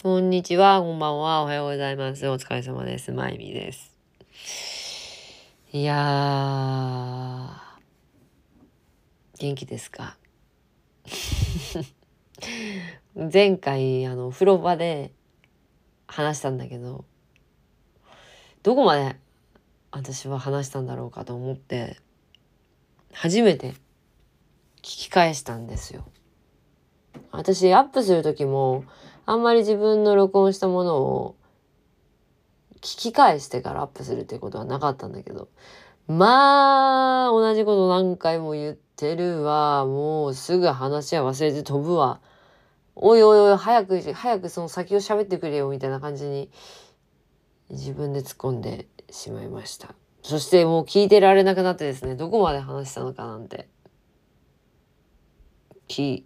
こんにちは、こんばんは、おはようございます。お疲れ様です。まゆみです。いやー、元気ですか？前回、あの、風呂場で話したんだけど、どこまで私は話したんだろうかと思って、初めて聞き返したんですよ。私、アップする時も、あんまり自分の録音したものを聞き返してからアップするっていうことはなかったんだけど、まあ、同じこと何回も言ってるわ。もうすぐ話は忘れて飛ぶわ。おいおいおい、早く、早くその先を喋ってくれよ、みたいな感じに自分で突っ込んでしまいました。そしてもう聞いてられなくなってですね、どこまで話したのかなんて。聞、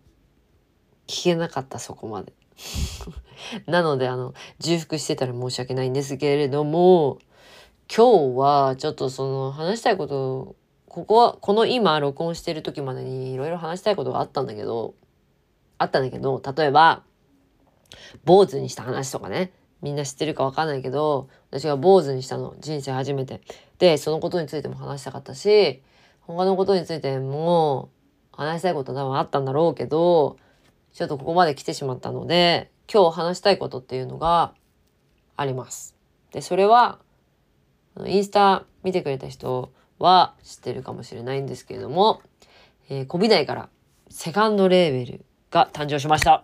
聞けなかった、そこまで。なので、あの、重複してたら申し訳ないんですけれども、今日はちょっとその話したいこと、ここは、この今録音してる時までにいろいろ話したいことがあったんだけど、あったんだけど、例えば、坊主にした話とかね、みんな知ってるかわかんないけど、私が坊主にしたの、人生初めて。で、そのことについても話したかったし、他のことについても話したいこと多分あったんだろうけど、ちょっとここまで来てしまったので、今日話したいことっていうのがあります。で、それは、インスタ見てくれた人は知ってるかもしれないんですけれども、えー、コビ内からセカンドレーベルが誕生しました。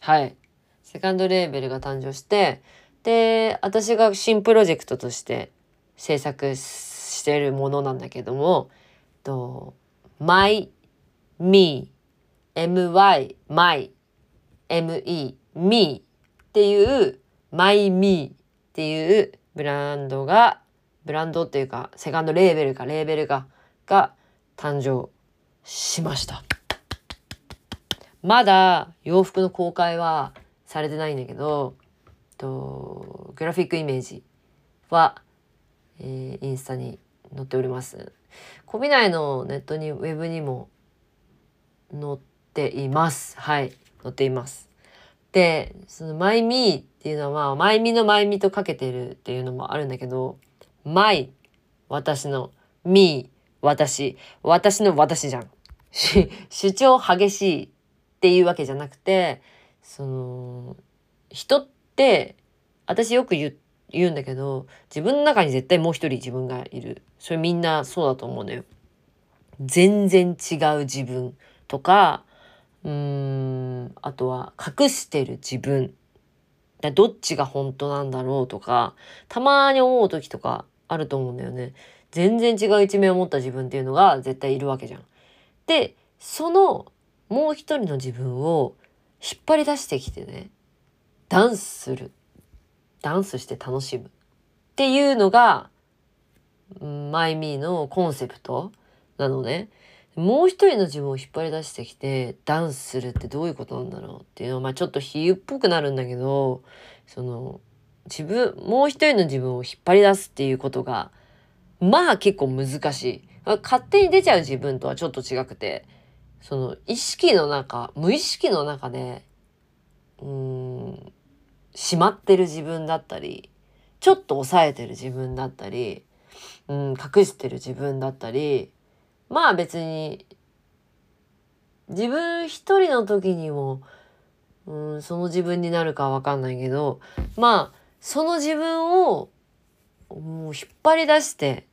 はい。セカンドレーベルが誕生して、で、私が新プロジェクトとして制作してるものなんだけども、と、My, Me, my, my, me, me っていう my me っていうブランドが、ブランドっていうか、セカンドレーベルか、レーベルが、が誕生しました。まだ洋服の公開はされてないんだけど、とグラフィックイメージは、えー、インスタに載っております。コビ内のネットにウェブにも載ってています。はい。載っています。で、そのマイミーっていうのは、マイミーのマイミーとかけてるっていうのもあるんだけど、マイ、私の、ミー、私、私の私じゃん。主張激しいっていうわけじゃなくて、その、人って、私よく言言うんだけど、自分の中に絶対もう一人自分がいる。それみんなそうだと思うのよ。全然違う自分とか、うーん、あとは隠してる自分。どっちが本当なんだろうとか、たまに思う時とかあると思うんだよね。全然違う一面を持った自分っていうのが絶対いるわけじゃん。で、そのもう一人の自分を引っ張り出してきてね、ダンスする。ダンスして楽しむ。っていうのが、マイミーのコンセプトなのね。もう一人の自分を引っ張り出してきてダンスするってどういうことなんだろうっていうのは、まあちょっと比喩っぽくなるんだけど、その、自分、もう一人の自分を引っ張り出すっていうことが、まあ結構難しい。勝手に出ちゃう自分とはちょっと違くて、その意識の中、無意識の中で、うん、しまってる自分だったり、ちょっと抑えてる自分だったり、うん、隠してる自分だったり、まあ別に自分一人の時にも、うん、その自分になるかわかんないけどまあその自分をもう引っ張り出して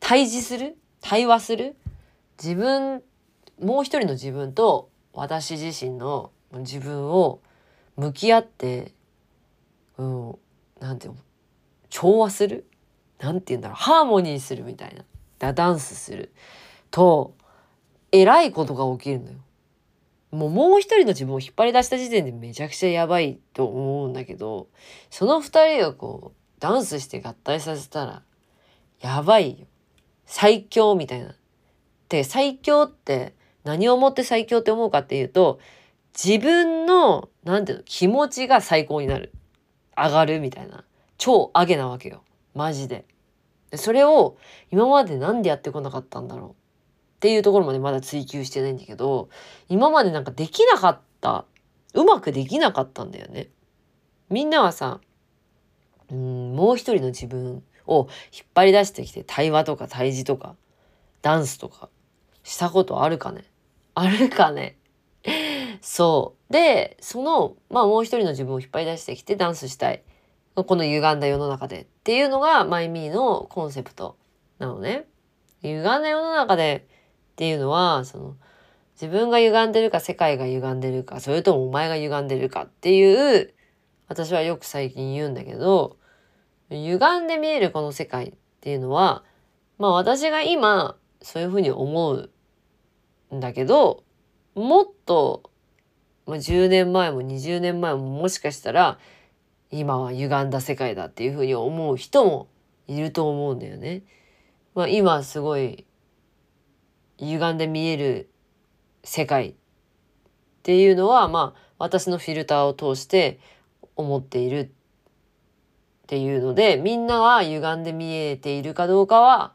対峙する対話する自分もう一人の自分と私自身の自分を向き合って、うん、なんていうの調和するなんて言うんだろうハーモニーするみたいな。ダダンスするとえらいことが起きるのよ。もうもう一人の自分を引っ張り出した時点でめちゃくちゃやばいと思うんだけどその二人がこうダンスして合体させたらやばいよ。最強みたいな。で最強って何をもって最強って思うかっていうと自分の何ていうの気持ちが最高になる上がるみたいな超上げなわけよマジで。でそれを今まで何でやってこなかったんだろう？っていうところまでまだ追求してないんだけど今までなんかできなかったうまくできなかったんだよね。みんなはさ、うん、もう一人の自分を引っ張り出してきて対話とか対峙とかダンスとかしたことあるかね？あるかね？そう。で、その、まあもう一人の自分を引っ張り出してきてダンスしたい。この歪んだ世の中でっていうのがマイミーのコンセプトなのね。歪んだ世の中でっていうのは、その、自分が歪んでるか世界が歪んでるかそれともお前が歪んでるかっていう私はよく最近言うんだけど歪んで見えるこの世界っていうのはまあ私が今そういうふうに思うんだけどもっと、まあ、10年前も20年前ももしかしたら今は歪んだ世界だっていうふうに思う人もいると思うんだよね。まあ、今すごい歪んで見える世界っていうのはまあ私のフィルターを通して思っているっていうのでみんなは歪んで見えているかどうかは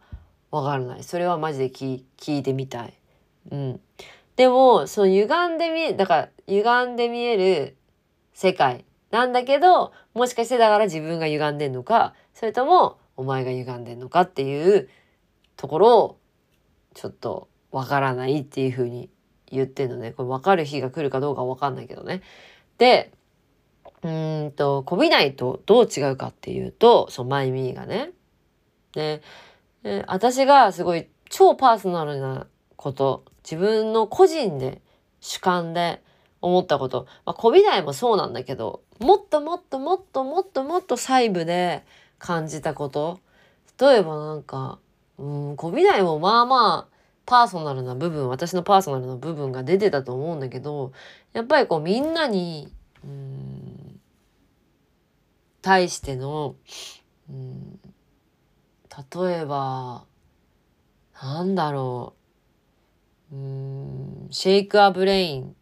わからないそれはマジで聞いてみたい。うん、でもその歪んで見えだから歪んで見える世界なんだけどもしかしてだから自分が歪んでんのかそれともお前が歪んでんのかっていうところをちょっとわからないっていうふうに言ってんのね。これ分かる日が来るかどうか分かんないけどね。で、うんと、こびないとどう違うかっていうと、そのマイミーがね。で、で私がすごい超パーソナルなこと、自分の個人で主観で思ったこと、まあ、こびないもそうなんだけど、もっともっともっともっともっと細部で感じたこと。例えばなんか、うん、こびないもまあまあパーソナルな部分私のパーソナルな部分が出てたと思うんだけどやっぱりこうみんなにうん対してのうん例えばなんだろううん Shake a Brain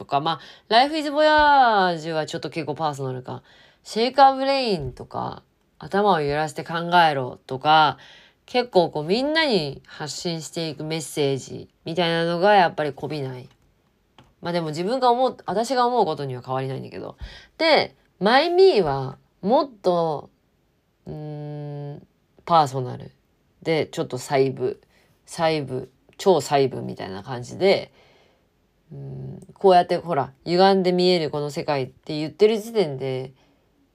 とかまあ Life is Voyage はちょっと結構パーソナルか Shake a Brain とか頭を揺らして考えろとか結構こうみんなに発信していくメッセージみたいなのがやっぱりこびない。まあでも自分が思う、私が思うことには変わりないんだけど。で、マイミーはもっと、うん、パーソナルでちょっと細部、細部、超細部みたいな感じで、うんこうやってほら歪んで見えるこの世界って言ってる時点で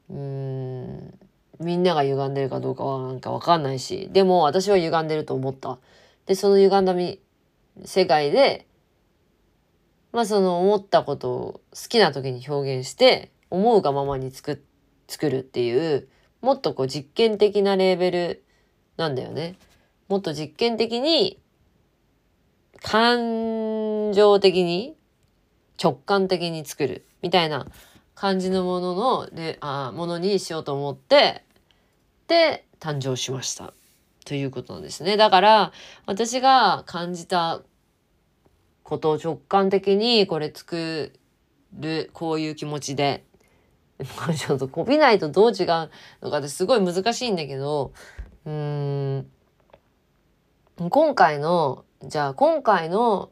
うんみんなが歪んでるかどうかはなんかわかんないし、でも私は歪んでると思った。で、その歪んだみ世界で、まあその思ったことを好きな時に表現して、思うがままに作作るっていう、もっとこう実験的なレーベルなんだよね。もっと実験的に、感情的に、直感的に作るみたいな感じのもののであものにしようと思ってで誕生しましたということなんですね。だから私が感じたことを直感的にこれ作るこういう気持ちで ちょっとこびないとどう違うのかってすごい難しいんだけどうん今回のじゃあ今回の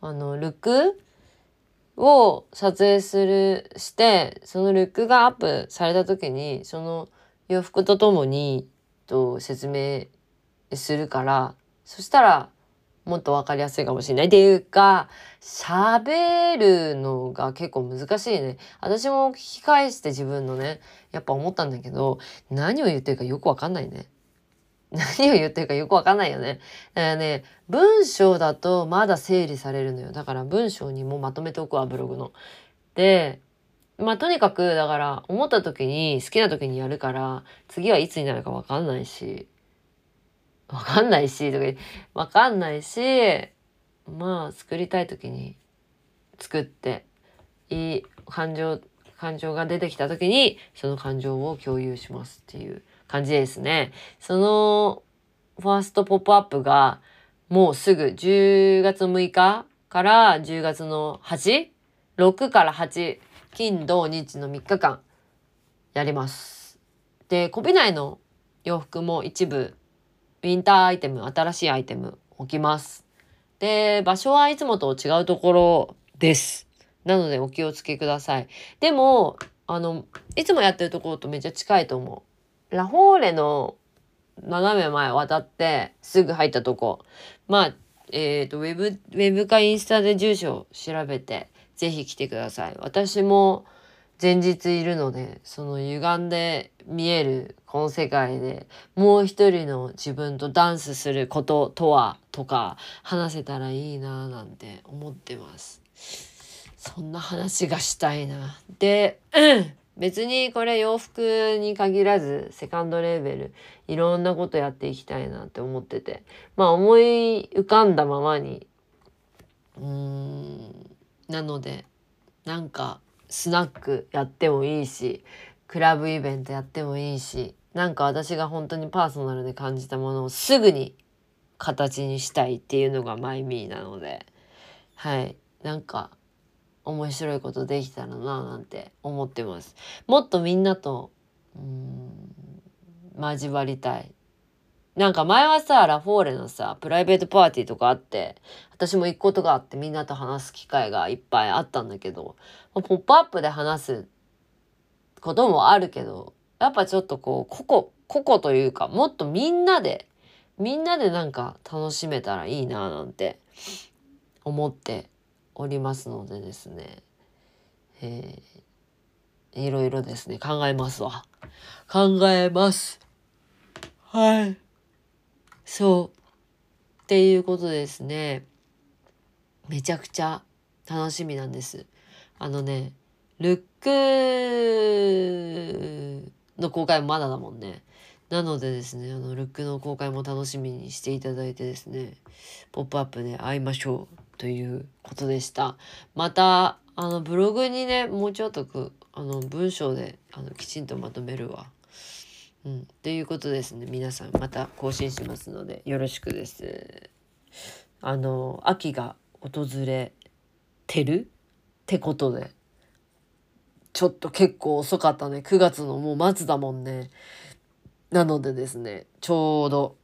あのルックを撮影するしてそのルックがアップされた時にその洋服とともにと説明するからそしたらもっと分かりやすいかもしれない。っていうか、喋るのが結構難しいね。私も聞き返して自分のね、やっぱ思ったんだけど、何を言ってるかよくわかんないね。何を言ってるかよくわかんないよね。だからね、文章だとまだ整理されるのよ。だから文章にもまとめておくわ、ブログの。で、まあとにかくだから思った時に好きな時にやるから次はいつになるか分かんないし分かんないしとか分かんないしまあ作りたい時に作っていい感情感情が出てきた時にその感情を共有しますっていう感じですね。そのファーストポップアップがもうすぐ10月6日から10月の 8?6 から8金土日の3日間やります。で、こびないの洋服も一部ウィンターアイテム、新しいアイテム置きます。で、場所はいつもと違うところです。なのでお気をつけください。でも、あの、いつもやってるところとめっちゃ近いと思う。ラフォーレの斜め前渡ってすぐ入ったとこ。まあ、えっ、ー、と、ウェブ、ウェブかインスタで住所を調べて、ぜひ来てください。私も前日いるので、その歪んで見えるこの世界でもう一人の自分とダンスすることとはとか話せたらいいななんて思ってます。そんな話がしたいな。で、うん別にこれ洋服に限らずセカンドレーベルいろんなことやっていきたいなって思ってて。まあ思い浮かんだままにうんなのでなんかスナックやってもいいしクラブイベントやってもいいしなんか私が本当にパーソナルで感じたものをすぐに形にしたいっていうのがマイミーなので。はい。なんか面白いことできたらななんて思ってます。もっとみんなとうん交わりたい。なんか前はさラフォーレのさプライベートパーティーとかあって私も行くことがあってみんなと話す機会がいっぱいあったんだけど「ポップアップで話すこともあるけどやっぱちょっとこう個々個々というかもっとみんなでみんなでなんか楽しめたらいいななんて思っておりますのでですね、えー、いろいろですね考えますわ。考えます。はい。そう。っていうことですねめちゃくちゃ楽しみなんです。あのねルックの公開もまだだもんね。なのでですねあのルックの公開も楽しみにしていただいてですね「ポップアップで会いましょう」ということでした。またあのブログにねもうちょっとくあの文章であのきちんとまとめるわ。うん、ということですね皆さんまた更新しますのでよろしくです。あの秋が訪れてる？ってことでちょっと結構遅かったね9月のもう末だもんね。なのでですねちょうど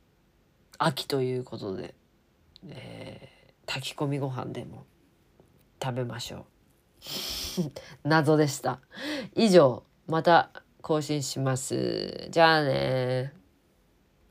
秋ということで、えー炊き込みご飯でも食べましょう。謎でした。以上また更新します。じゃあね